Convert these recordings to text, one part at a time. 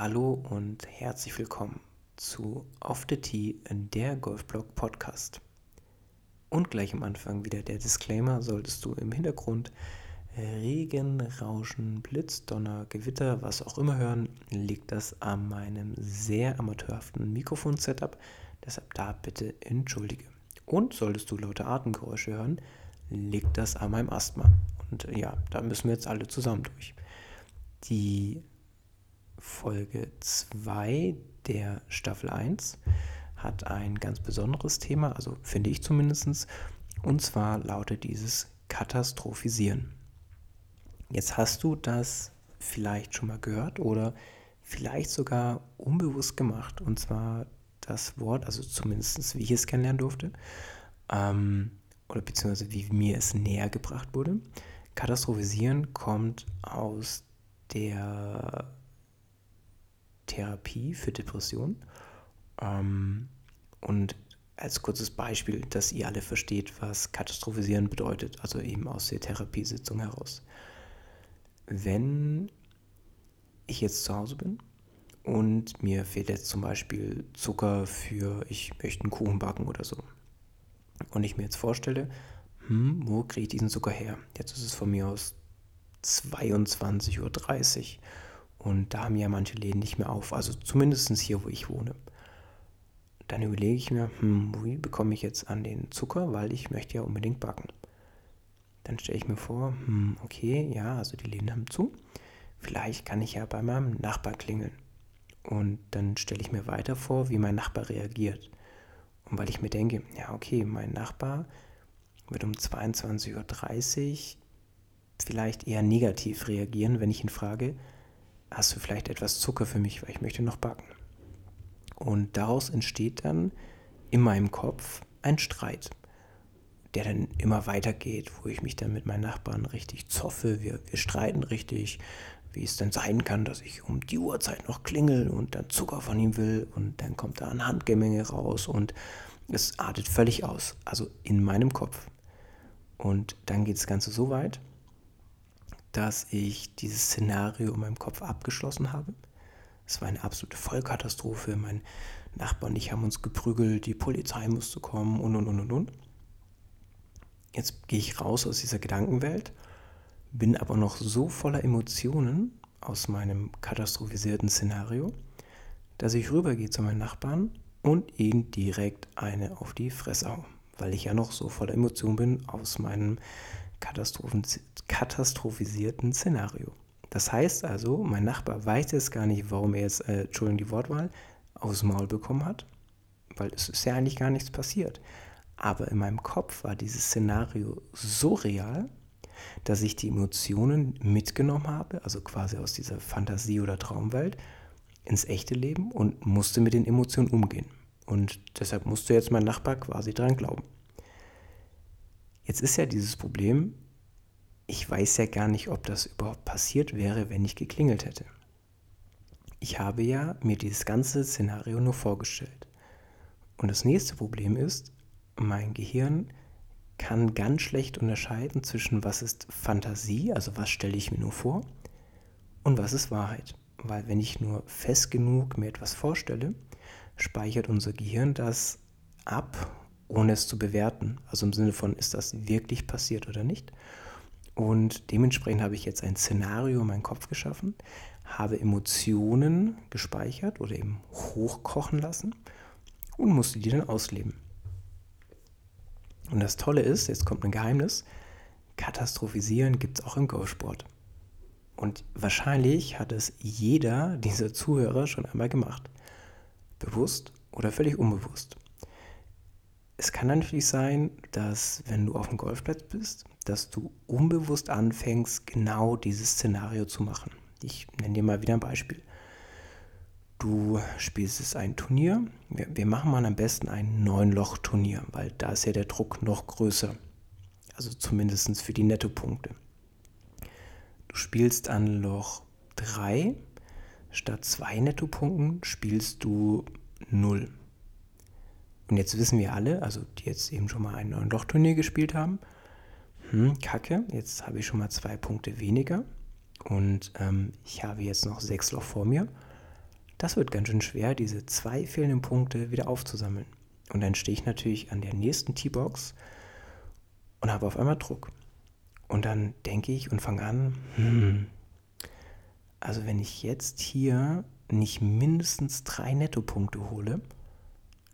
Hallo und herzlich willkommen zu Off the Tee, der Golfblog Podcast. Und gleich am Anfang wieder der Disclaimer, solltest du im Hintergrund Regen, Rauschen, Blitz, Donner, Gewitter, was auch immer hören, liegt das an meinem sehr amateurhaften Mikrofon-Setup. Deshalb da bitte entschuldige. Und solltest du laute Atemgeräusche hören, liegt das an meinem Asthma. Und ja, da müssen wir jetzt alle zusammen durch. Die Folge 2 der Staffel 1 hat ein ganz besonderes Thema, also finde ich zumindest, und zwar lautet dieses Katastrophisieren. Jetzt hast du das vielleicht schon mal gehört oder vielleicht sogar unbewusst gemacht, und zwar das Wort, also zumindest wie ich es kennenlernen durfte, ähm, oder beziehungsweise wie mir es näher gebracht wurde. Katastrophisieren kommt aus der Therapie für Depressionen. Ähm, und als kurzes Beispiel, dass ihr alle versteht, was katastrophisieren bedeutet, also eben aus der Therapiesitzung heraus. Wenn ich jetzt zu Hause bin und mir fehlt jetzt zum Beispiel Zucker für, ich möchte einen Kuchen backen oder so, und ich mir jetzt vorstelle, hm, wo kriege ich diesen Zucker her? Jetzt ist es von mir aus 22.30 Uhr und da haben ja manche Läden nicht mehr auf, also zumindest hier, wo ich wohne. Dann überlege ich mir, hm, wie bekomme ich jetzt an den Zucker, weil ich möchte ja unbedingt backen. Dann stelle ich mir vor, hm, okay, ja, also die Läden haben zu. Vielleicht kann ich ja bei meinem Nachbar klingeln. Und dann stelle ich mir weiter vor, wie mein Nachbar reagiert. Und weil ich mir denke, ja, okay, mein Nachbar wird um 22.30 Uhr vielleicht eher negativ reagieren, wenn ich ihn frage, hast du vielleicht etwas Zucker für mich, weil ich möchte noch backen. Und daraus entsteht dann in meinem Kopf ein Streit, der dann immer weitergeht, wo ich mich dann mit meinen Nachbarn richtig zoffe. Wir, wir streiten richtig, wie es denn sein kann, dass ich um die Uhrzeit noch klingel und dann Zucker von ihm will und dann kommt da ein Handgemenge raus und es artet völlig aus, also in meinem Kopf. Und dann geht das Ganze so weit, dass ich dieses Szenario in meinem Kopf abgeschlossen habe. Es war eine absolute Vollkatastrophe. Mein Nachbar und ich haben uns geprügelt, die Polizei musste kommen und und und und und. Jetzt gehe ich raus aus dieser Gedankenwelt, bin aber noch so voller Emotionen aus meinem katastrophisierten Szenario, dass ich rübergehe zu meinen Nachbarn und ihn direkt eine auf die Fresse haue, weil ich ja noch so voller Emotionen bin aus meinem katastrophisierten Szenario. Das heißt also, mein Nachbar weiß jetzt gar nicht, warum er jetzt, äh, Entschuldigung, die Wortwahl, aufs Maul bekommen hat, weil es ist ja eigentlich gar nichts passiert. Aber in meinem Kopf war dieses Szenario so real, dass ich die Emotionen mitgenommen habe, also quasi aus dieser Fantasie- oder Traumwelt, ins echte Leben und musste mit den Emotionen umgehen. Und deshalb musste jetzt mein Nachbar quasi dran glauben. Jetzt ist ja dieses Problem, ich weiß ja gar nicht, ob das überhaupt passiert wäre, wenn ich geklingelt hätte. Ich habe ja mir dieses ganze Szenario nur vorgestellt. Und das nächste Problem ist, mein Gehirn kann ganz schlecht unterscheiden zwischen was ist Fantasie, also was stelle ich mir nur vor, und was ist Wahrheit. Weil wenn ich nur fest genug mir etwas vorstelle, speichert unser Gehirn das ab ohne es zu bewerten. Also im Sinne von, ist das wirklich passiert oder nicht? Und dementsprechend habe ich jetzt ein Szenario in meinem Kopf geschaffen, habe Emotionen gespeichert oder eben hochkochen lassen und musste die dann ausleben. Und das Tolle ist, jetzt kommt ein Geheimnis, Katastrophisieren gibt es auch im Golfsport. Und wahrscheinlich hat es jeder dieser Zuhörer schon einmal gemacht. Bewusst oder völlig unbewusst es kann natürlich sein, dass wenn du auf dem Golfplatz bist, dass du unbewusst anfängst, genau dieses Szenario zu machen. Ich nenne dir mal wieder ein Beispiel. Du spielst es ein Turnier. Wir, wir machen mal am besten ein Neun-Loch-Turnier, weil da ist ja der Druck noch größer. Also zumindest für die Nettopunkte. Du spielst an Loch 3. Statt zwei Nettopunkten spielst du 0. Und jetzt wissen wir alle, also die jetzt eben schon mal ein neuen Lochturnier gespielt haben, hm, kacke, jetzt habe ich schon mal zwei Punkte weniger und ähm, ich habe jetzt noch sechs Loch vor mir. das wird ganz schön schwer, diese zwei fehlenden Punkte wieder aufzusammeln. Und dann stehe ich natürlich an der nächsten T-Box und habe auf einmal Druck. Und dann denke ich und fange an, hm, also wenn ich jetzt hier nicht mindestens drei Nettopunkte hole,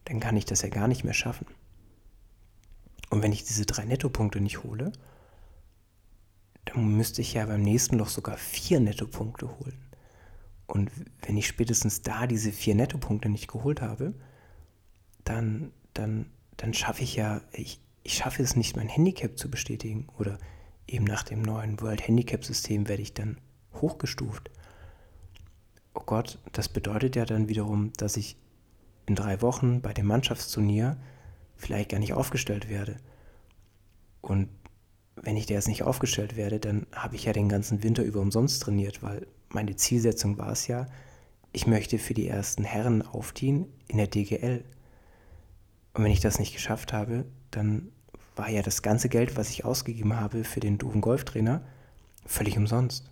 dann kann ich das ja gar nicht mehr schaffen. Und wenn ich diese drei Nettopunkte nicht hole, dann müsste ich ja beim nächsten Loch sogar vier Nettopunkte holen. Und wenn ich spätestens da diese vier Nettopunkte nicht geholt habe, dann, dann, dann schaffe ich ja, ich, ich schaffe es nicht, mein Handicap zu bestätigen. Oder eben nach dem neuen World Handicap System werde ich dann hochgestuft. Oh Gott, das bedeutet ja dann wiederum, dass ich in drei Wochen bei dem Mannschaftsturnier vielleicht gar nicht aufgestellt werde. Und wenn ich da jetzt nicht aufgestellt werde, dann habe ich ja den ganzen Winter über umsonst trainiert, weil meine Zielsetzung war es ja, ich möchte für die ersten Herren aufziehen in der DGL. Und wenn ich das nicht geschafft habe, dann war ja das ganze Geld, was ich ausgegeben habe für den doofen Golftrainer, völlig umsonst.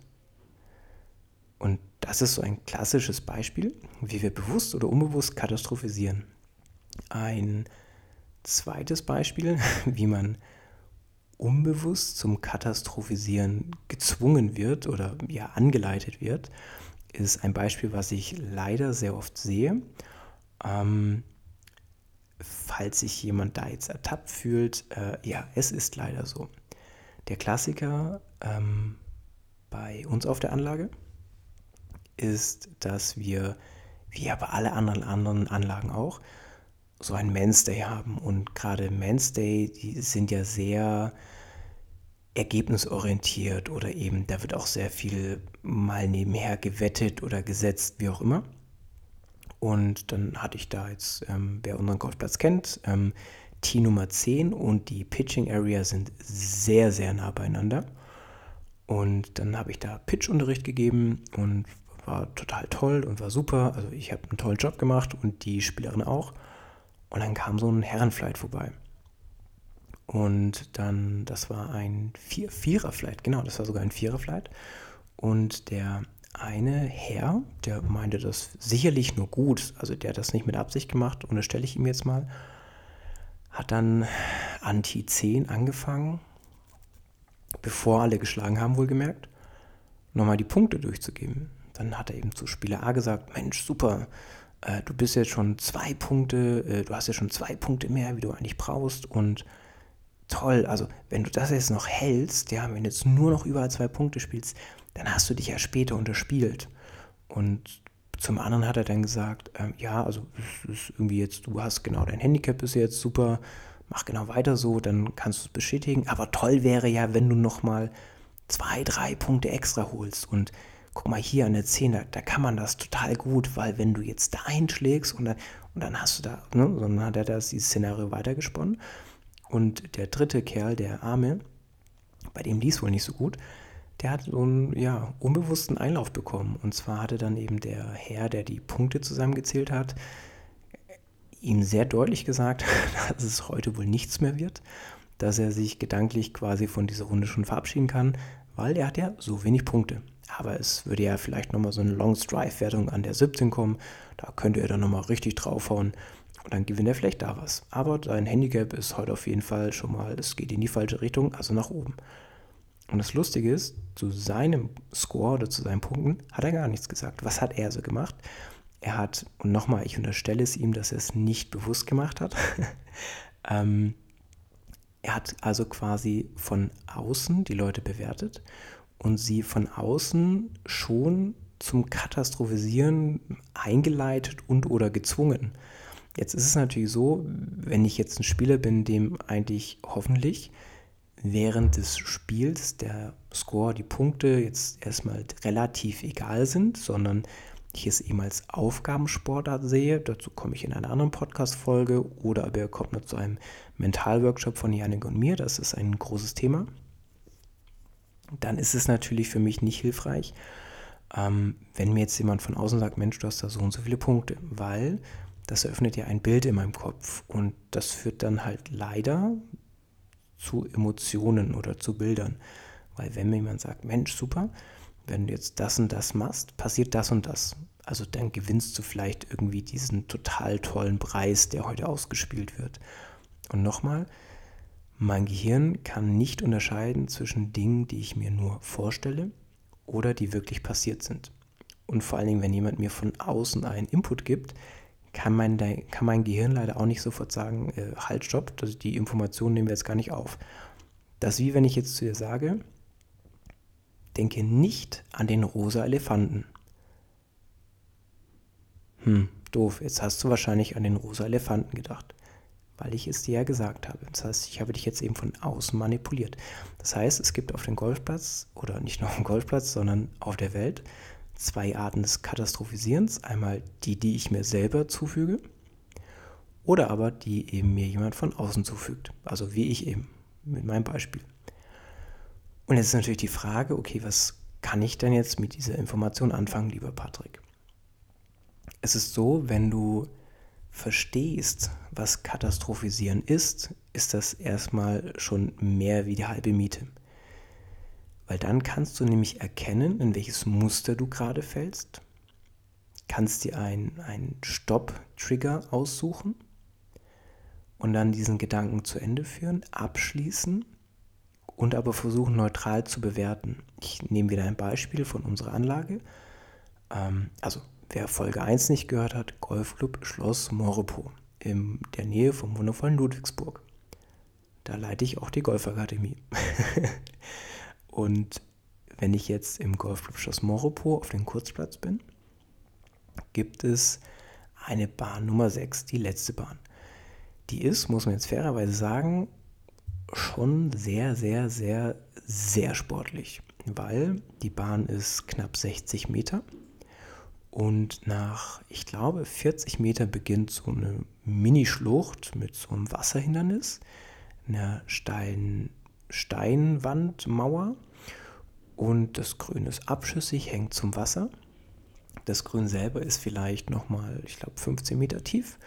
Und das ist so ein klassisches Beispiel, wie wir bewusst oder unbewusst katastrophisieren. Ein zweites Beispiel, wie man unbewusst zum Katastrophisieren gezwungen wird oder ja angeleitet wird, ist ein Beispiel, was ich leider sehr oft sehe. Ähm, falls sich jemand da jetzt ertappt fühlt, äh, ja, es ist leider so. Der Klassiker ähm, bei uns auf der Anlage ist, dass wir, wie aber alle anderen, anderen Anlagen auch, so ein Mainstay haben. Und gerade Mainstay, die sind ja sehr ergebnisorientiert oder eben, da wird auch sehr viel mal nebenher gewettet oder gesetzt, wie auch immer. Und dann hatte ich da jetzt, ähm, wer unseren Golfplatz kennt, ähm, Tee Nummer 10 und die Pitching Area sind sehr, sehr nah beieinander. Und dann habe ich da Pitchunterricht gegeben und war total toll und war super. Also ich habe einen tollen Job gemacht und die Spielerin auch. Und dann kam so ein Herrenflight vorbei. Und dann, das war ein Vier Vierer-Flight, genau, das war sogar ein Vierer-Flight. Und der eine Herr, der meinte das sicherlich nur gut, also der hat das nicht mit Absicht gemacht, und das stelle ich ihm jetzt mal, hat dann Anti 10 angefangen, bevor alle geschlagen haben, wohlgemerkt, nochmal die Punkte durchzugeben. Dann hat er eben zu Spieler A gesagt, Mensch, super, äh, du bist jetzt schon zwei Punkte, äh, du hast ja schon zwei Punkte mehr, wie du eigentlich brauchst und toll, also wenn du das jetzt noch hältst, ja, wenn du jetzt nur noch überall zwei Punkte spielst, dann hast du dich ja später unterspielt. Und zum anderen hat er dann gesagt, ähm, ja, also es ist irgendwie jetzt, du hast genau dein Handicap ist jetzt super, mach genau weiter so, dann kannst du es bestätigen. Aber toll wäre ja, wenn du nochmal zwei, drei Punkte extra holst. Und guck mal hier an der 10, da, da, kann man das total gut, weil wenn du jetzt da einschlägst und dann, und dann hast du da, ne, dann hat er das dieses Szenario weitergesponnen. Und der dritte Kerl, der Arme, bei dem lief wohl nicht so gut, der hat so einen ja, unbewussten Einlauf bekommen. Und zwar hatte dann eben der Herr, der die Punkte zusammengezählt hat, ihm sehr deutlich gesagt, dass es heute wohl nichts mehr wird, dass er sich gedanklich quasi von dieser Runde schon verabschieden kann, weil er hat ja so wenig Punkte. Aber es würde ja vielleicht nochmal so eine Long Strive-Wertung an der 17 kommen. Da könnte er dann nochmal richtig draufhauen und dann gewinnt er vielleicht da was. Aber sein Handicap ist heute auf jeden Fall schon mal, es geht in die falsche Richtung, also nach oben. Und das Lustige ist, zu seinem Score oder zu seinen Punkten hat er gar nichts gesagt. Was hat er so gemacht? Er hat, und nochmal, ich unterstelle es ihm, dass er es nicht bewusst gemacht hat. ähm, er hat also quasi von außen die Leute bewertet und sie von außen schon zum Katastrophisieren eingeleitet und oder gezwungen. Jetzt ist es natürlich so, wenn ich jetzt ein Spieler bin, dem eigentlich hoffentlich während des Spiels der Score, die Punkte jetzt erstmal relativ egal sind, sondern ich es eben als Aufgabensportart sehe, dazu komme ich in einer anderen Podcast-Folge oder aber kommt noch zu einem Mentalworkshop von Janik und mir, das ist ein großes Thema dann ist es natürlich für mich nicht hilfreich, ähm, wenn mir jetzt jemand von außen sagt, Mensch, du hast da so und so viele Punkte, weil das eröffnet ja ein Bild in meinem Kopf und das führt dann halt leider zu Emotionen oder zu Bildern. Weil wenn mir jemand sagt, Mensch, super, wenn du jetzt das und das machst, passiert das und das. Also dann gewinnst du vielleicht irgendwie diesen total tollen Preis, der heute ausgespielt wird. Und nochmal, mein Gehirn kann nicht unterscheiden zwischen Dingen, die ich mir nur vorstelle oder die wirklich passiert sind. Und vor allen Dingen, wenn jemand mir von außen einen Input gibt, kann mein, kann mein Gehirn leider auch nicht sofort sagen, äh, halt, stopp, die Information nehmen wir jetzt gar nicht auf. Das ist wie wenn ich jetzt zu dir sage, denke nicht an den rosa Elefanten. Hm, doof, jetzt hast du wahrscheinlich an den rosa Elefanten gedacht, weil ich es dir ja gesagt habe. Das heißt, ich habe dich jetzt eben von außen manipuliert. Das heißt, es gibt auf dem Golfplatz, oder nicht nur auf dem Golfplatz, sondern auf der Welt, zwei Arten des Katastrophisierens. Einmal die, die ich mir selber zufüge, oder aber die eben mir jemand von außen zufügt. Also wie ich eben, mit meinem Beispiel. Und jetzt ist natürlich die Frage, okay, was kann ich denn jetzt mit dieser Information anfangen, lieber Patrick? Es ist so, wenn du verstehst, was Katastrophisieren ist, ist das erstmal schon mehr wie die halbe Miete. Weil dann kannst du nämlich erkennen, in welches Muster du gerade fällst, kannst dir einen Stopp-Trigger aussuchen und dann diesen Gedanken zu Ende führen, abschließen und aber versuchen neutral zu bewerten. Ich nehme wieder ein Beispiel von unserer Anlage. Ähm, also wer Folge 1 nicht gehört hat, Golfclub Schloss Moropo in der Nähe vom wundervollen Ludwigsburg. Da leite ich auch die Golfakademie. Und wenn ich jetzt im Golfclub Schloss Moropo auf dem Kurzplatz bin, gibt es eine Bahn Nummer 6, die letzte Bahn. Die ist, muss man jetzt fairerweise sagen, schon sehr, sehr, sehr, sehr sportlich, weil die Bahn ist knapp 60 Meter und nach, ich glaube, 40 Meter beginnt so eine Mini-Schlucht mit so einem Wasserhindernis, einer steilen Steinwandmauer und das Grün ist abschüssig, hängt zum Wasser. Das Grün selber ist vielleicht nochmal, ich glaube, 15 Meter tief.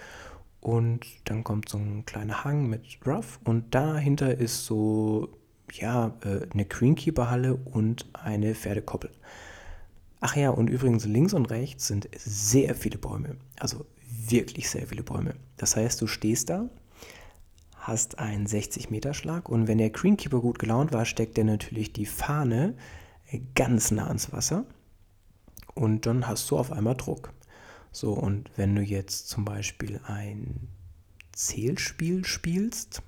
Und dann kommt so ein kleiner Hang mit Rough und dahinter ist so, ja, äh, eine Greenkeeper-Halle und eine Pferdekoppel. Ach ja, und übrigens links und rechts sind sehr viele Bäume. Also wirklich sehr viele Bäume. Das heißt, du stehst da hast einen 60-Meter-Schlag und wenn der Greenkeeper gut gelaunt war, steckt er natürlich die Fahne ganz nah ans Wasser und dann hast du auf einmal Druck. So, und wenn du jetzt zum Beispiel ein Zählspiel spielst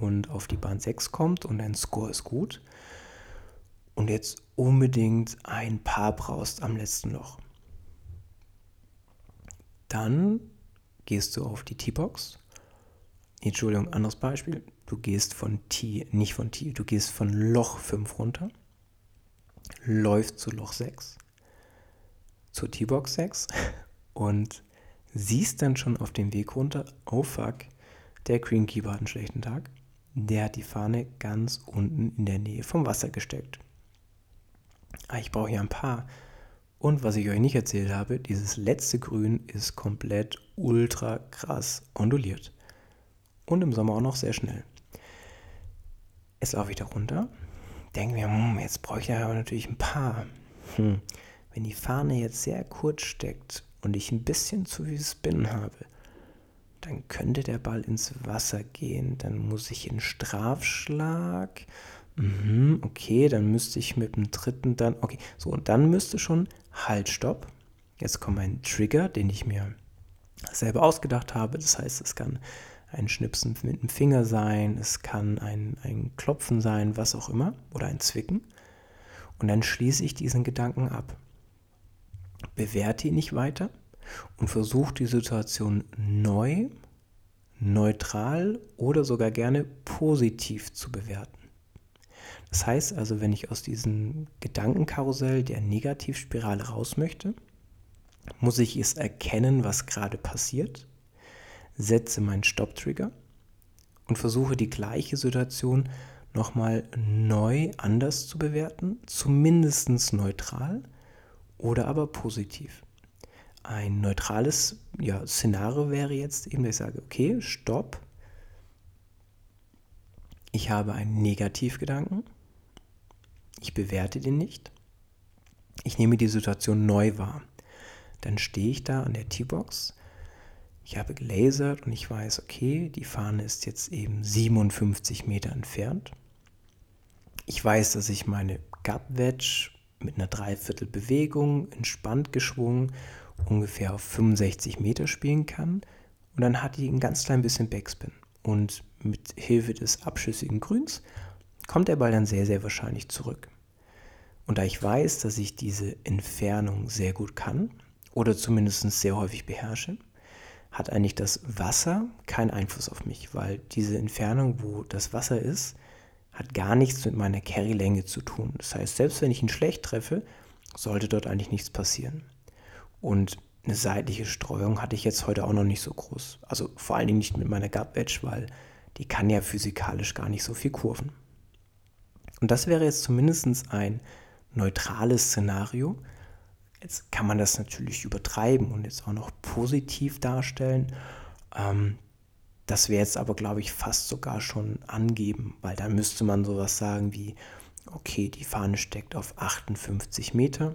und auf die Bahn 6 kommt und dein Score ist gut und jetzt unbedingt ein Paar brauchst am letzten Loch, dann gehst du auf die T-Box Entschuldigung, anderes Beispiel. Du gehst von T, nicht von T, du gehst von Loch 5 runter, läufst zu Loch 6, zur T-Box 6 und siehst dann schon auf dem Weg runter, oh fuck, der Greenkeeper hat einen schlechten Tag. Der hat die Fahne ganz unten in der Nähe vom Wasser gesteckt. Ah, ich brauche hier ein paar. Und was ich euch nicht erzählt habe, dieses letzte Grün ist komplett ultra krass onduliert und im Sommer auch noch sehr schnell. Jetzt laufe ich da runter, denke mir, hm, jetzt bräuchte ich aber natürlich ein paar. Hm. Wenn die Fahne jetzt sehr kurz steckt und ich ein bisschen zu viel Spin habe, dann könnte der Ball ins Wasser gehen. Dann muss ich in Strafschlag. Mhm, okay, dann müsste ich mit dem dritten dann. Okay, so, und dann müsste schon Halt, Stopp. Jetzt kommt ein Trigger, den ich mir selber ausgedacht habe. Das heißt, es kann ein Schnipsen mit dem Finger sein, es kann ein, ein Klopfen sein, was auch immer, oder ein Zwicken. Und dann schließe ich diesen Gedanken ab. Bewerte ihn nicht weiter und versuche die Situation neu, neutral oder sogar gerne positiv zu bewerten. Das heißt also, wenn ich aus diesem Gedankenkarussell der Negativspirale raus möchte, muss ich es erkennen, was gerade passiert setze meinen Stopp-Trigger und versuche die gleiche Situation nochmal neu anders zu bewerten, zumindest neutral oder aber positiv. Ein neutrales ja, Szenario wäre jetzt eben, dass ich sage, okay, stopp. Ich habe einen Negativgedanken. Ich bewerte den nicht. Ich nehme die Situation neu wahr. dann stehe ich da an der T-Box. Ich habe gelasert und ich weiß, okay, die Fahne ist jetzt eben 57 Meter entfernt. Ich weiß, dass ich meine Gut Wedge mit einer Dreiviertelbewegung entspannt geschwungen ungefähr auf 65 Meter spielen kann. Und dann hat die ein ganz klein bisschen Backspin. Und mit Hilfe des abschüssigen Grüns kommt der Ball dann sehr, sehr wahrscheinlich zurück. Und da ich weiß, dass ich diese Entfernung sehr gut kann oder zumindest sehr häufig beherrsche, hat eigentlich das Wasser keinen Einfluss auf mich, weil diese Entfernung, wo das Wasser ist, hat gar nichts mit meiner Carry-Länge zu tun. Das heißt, selbst wenn ich ihn schlecht treffe, sollte dort eigentlich nichts passieren. Und eine seitliche Streuung hatte ich jetzt heute auch noch nicht so groß. Also vor allen Dingen nicht mit meiner Gut Badge, weil die kann ja physikalisch gar nicht so viel kurven. Und das wäre jetzt zumindest ein neutrales Szenario. Jetzt kann man das natürlich übertreiben und jetzt auch noch positiv darstellen. Ähm, das wäre jetzt aber, glaube ich, fast sogar schon angeben, weil dann müsste man sowas sagen wie, okay, die Fahne steckt auf 58 Meter.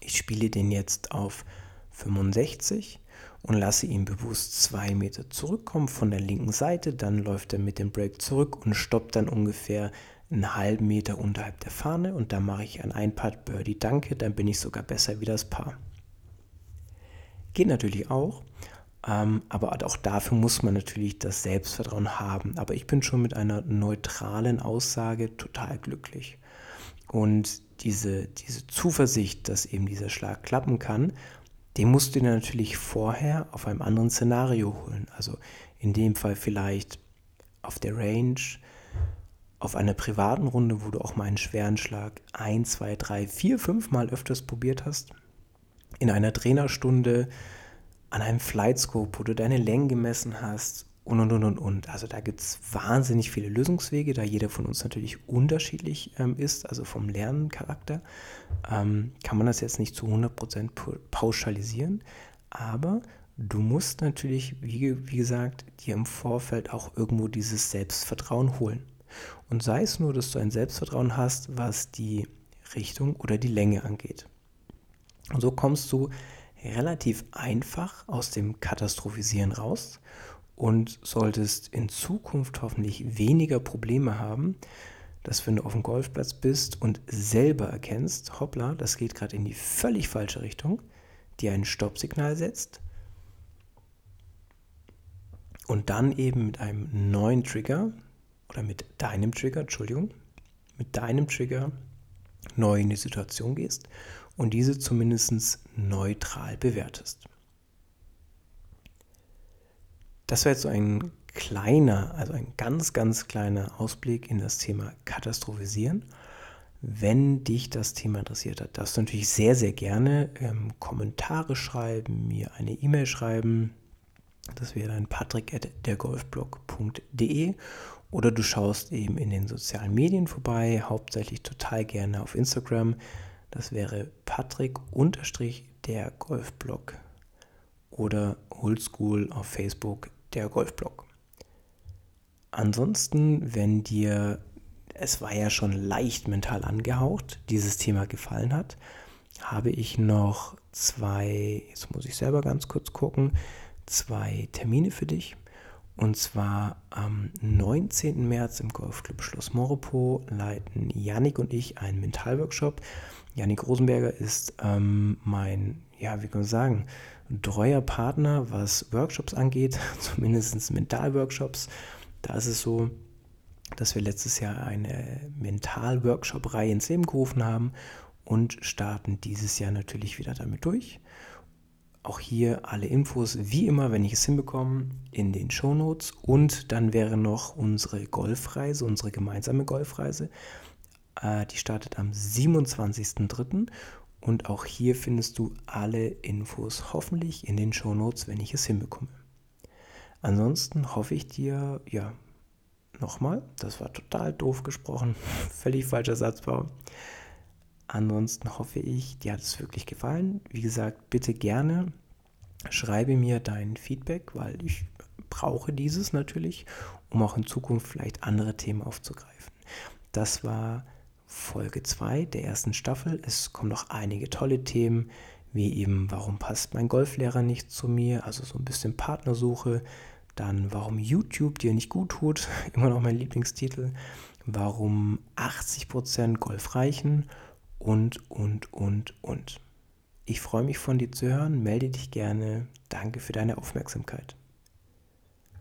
Ich spiele den jetzt auf 65 und lasse ihn bewusst zwei Meter zurückkommen von der linken Seite. Dann läuft er mit dem Break zurück und stoppt dann ungefähr einen halben Meter unterhalb der Fahne und dann mache ich ein Einpad Birdie Danke, dann bin ich sogar besser wie das Paar. Geht natürlich auch, ähm, aber auch dafür muss man natürlich das Selbstvertrauen haben. Aber ich bin schon mit einer neutralen Aussage total glücklich. Und diese, diese Zuversicht, dass eben dieser Schlag klappen kann, den musst du dir natürlich vorher auf einem anderen Szenario holen. Also in dem Fall vielleicht auf der Range, auf einer privaten Runde, wo du auch mal einen schweren Schlag ein, zwei, drei, vier, fünf Mal öfters probiert hast, in einer Trainerstunde, an einem Flightscope, wo du deine Längen gemessen hast und und und und und. Also da gibt es wahnsinnig viele Lösungswege, da jeder von uns natürlich unterschiedlich ähm, ist, also vom Lerncharakter, ähm, kann man das jetzt nicht zu 100% pauschalisieren, aber du musst natürlich, wie, wie gesagt, dir im Vorfeld auch irgendwo dieses Selbstvertrauen holen. Und sei es nur, dass du ein Selbstvertrauen hast, was die Richtung oder die Länge angeht. Und so kommst du relativ einfach aus dem Katastrophisieren raus und solltest in Zukunft hoffentlich weniger Probleme haben, dass wenn du auf dem Golfplatz bist und selber erkennst, hoppla, das geht gerade in die völlig falsche Richtung, dir ein Stoppsignal setzt und dann eben mit einem neuen Trigger oder mit deinem Trigger, Entschuldigung, mit deinem Trigger neu in die Situation gehst und diese zumindest neutral bewertest. Das war jetzt so ein kleiner, also ein ganz, ganz kleiner Ausblick in das Thema Katastrophisieren. Wenn dich das Thema interessiert hat, darfst du natürlich sehr, sehr gerne ähm, Kommentare schreiben, mir eine E-Mail schreiben. Das wäre dann patrick.dergolfblog.de oder du schaust eben in den sozialen Medien vorbei, hauptsächlich total gerne auf Instagram. Das wäre Patrick-der Golfblog oder Oldschool auf Facebook der Golfblog. Ansonsten, wenn dir, es war ja schon leicht mental angehaucht, dieses Thema gefallen hat, habe ich noch zwei, jetzt muss ich selber ganz kurz gucken, zwei Termine für dich. Und zwar am 19. März im Golfclub Schloss Moropo leiten Yannick und ich einen Mentalworkshop. Yannick Rosenberger ist ähm, mein, ja, wie kann man sagen, treuer Partner, was Workshops angeht, zumindest Mentalworkshops. Da ist es so, dass wir letztes Jahr eine Mental-Workshop-Reihe ins Leben gerufen haben und starten dieses Jahr natürlich wieder damit durch. Auch hier alle Infos, wie immer, wenn ich es hinbekomme, in den Show Notes. Und dann wäre noch unsere Golfreise, unsere gemeinsame Golfreise. Äh, die startet am 27.03. Und auch hier findest du alle Infos hoffentlich in den Show Notes, wenn ich es hinbekomme. Ansonsten hoffe ich dir, ja, nochmal, das war total doof gesprochen, völlig falscher Satzbau. Ansonsten hoffe ich, dir hat es wirklich gefallen. Wie gesagt, bitte gerne schreibe mir dein Feedback, weil ich brauche dieses natürlich, um auch in Zukunft vielleicht andere Themen aufzugreifen. Das war Folge 2 der ersten Staffel. Es kommen noch einige tolle Themen, wie eben, warum passt mein Golflehrer nicht zu mir, also so ein bisschen Partnersuche, dann warum YouTube dir nicht gut tut, immer noch mein Lieblingstitel, warum 80% Golf reichen und, und, und, und. Ich freue mich von dir zu hören, melde dich gerne. Danke für deine Aufmerksamkeit.